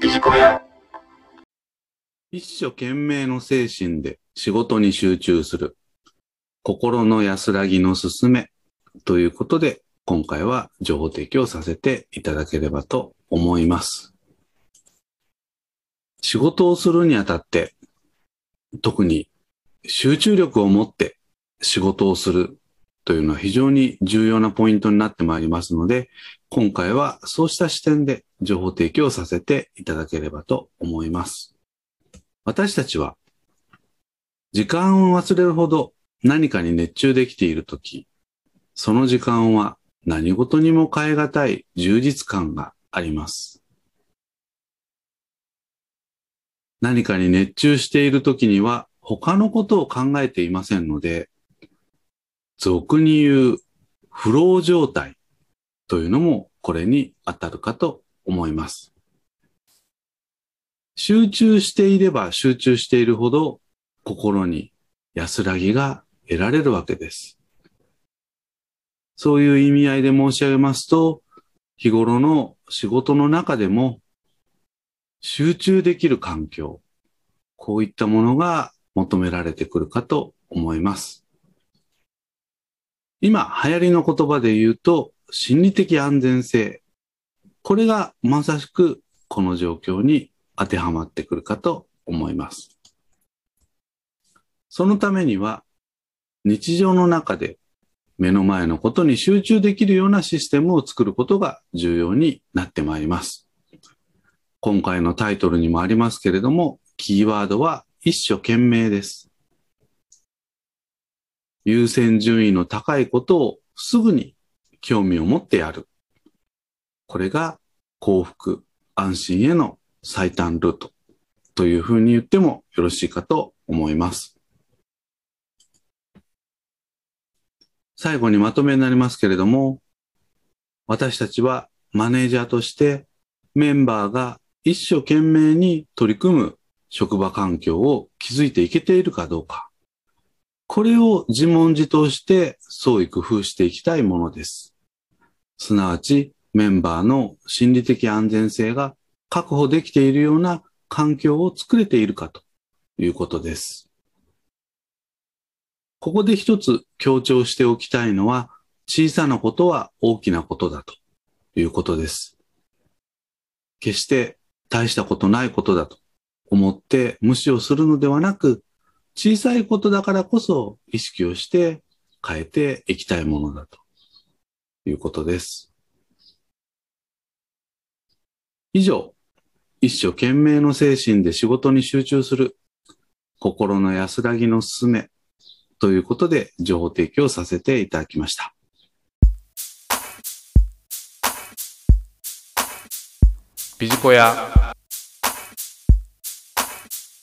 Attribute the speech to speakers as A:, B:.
A: ビジコヤ。
B: 一生懸命の精神で仕事に集中する。心の安らぎのすすめ。ということで、今回は情報提供させていただければと思います。仕事をするにあたって、特に集中力を持って仕事をするというのは非常に重要なポイントになってまいりますので、今回はそうした視点で情報提供させていただければと思います。私たちは時間を忘れるほど何かに熱中できているとき、その時間は何事にも変え難い充実感があります。何かに熱中しているときには他のことを考えていませんので、俗に言うフロー状態というのもこれに当たるかと思います。集中していれば集中しているほど心に安らぎが得られるわけです。そういう意味合いで申し上げますと、日頃の仕事の中でも集中できる環境、こういったものが求められてくるかと思います。今流行りの言葉で言うと、心理的安全性。これがまさしくこの状況に当てはまってくるかと思います。そのためには、日常の中で目の前のことに集中できるようなシステムを作ることが重要になってまいります。今回のタイトルにもありますけれども、キーワードは一生懸命です。優先順位の高いことをすぐに興味を持ってやる。これが幸福、安心への最短ルートというふうに言ってもよろしいかと思います。最後にまとめになりますけれども、私たちはマネージャーとしてメンバーが一生懸命に取り組む職場環境を築いていけているかどうか。これを自問自答して創意工夫していきたいものです。すなわちメンバーの心理的安全性が確保できているような環境を作れているかということです。ここで一つ強調しておきたいのは小さなことは大きなことだということです。決して大したことないことだと思って無視をするのではなく、小さいことだからこそ意識をして変えていきたいものだということです。以上、一生懸命の精神で仕事に集中する心の安らぎのすすめということで情報提供させていただきました。
C: ビジコヤ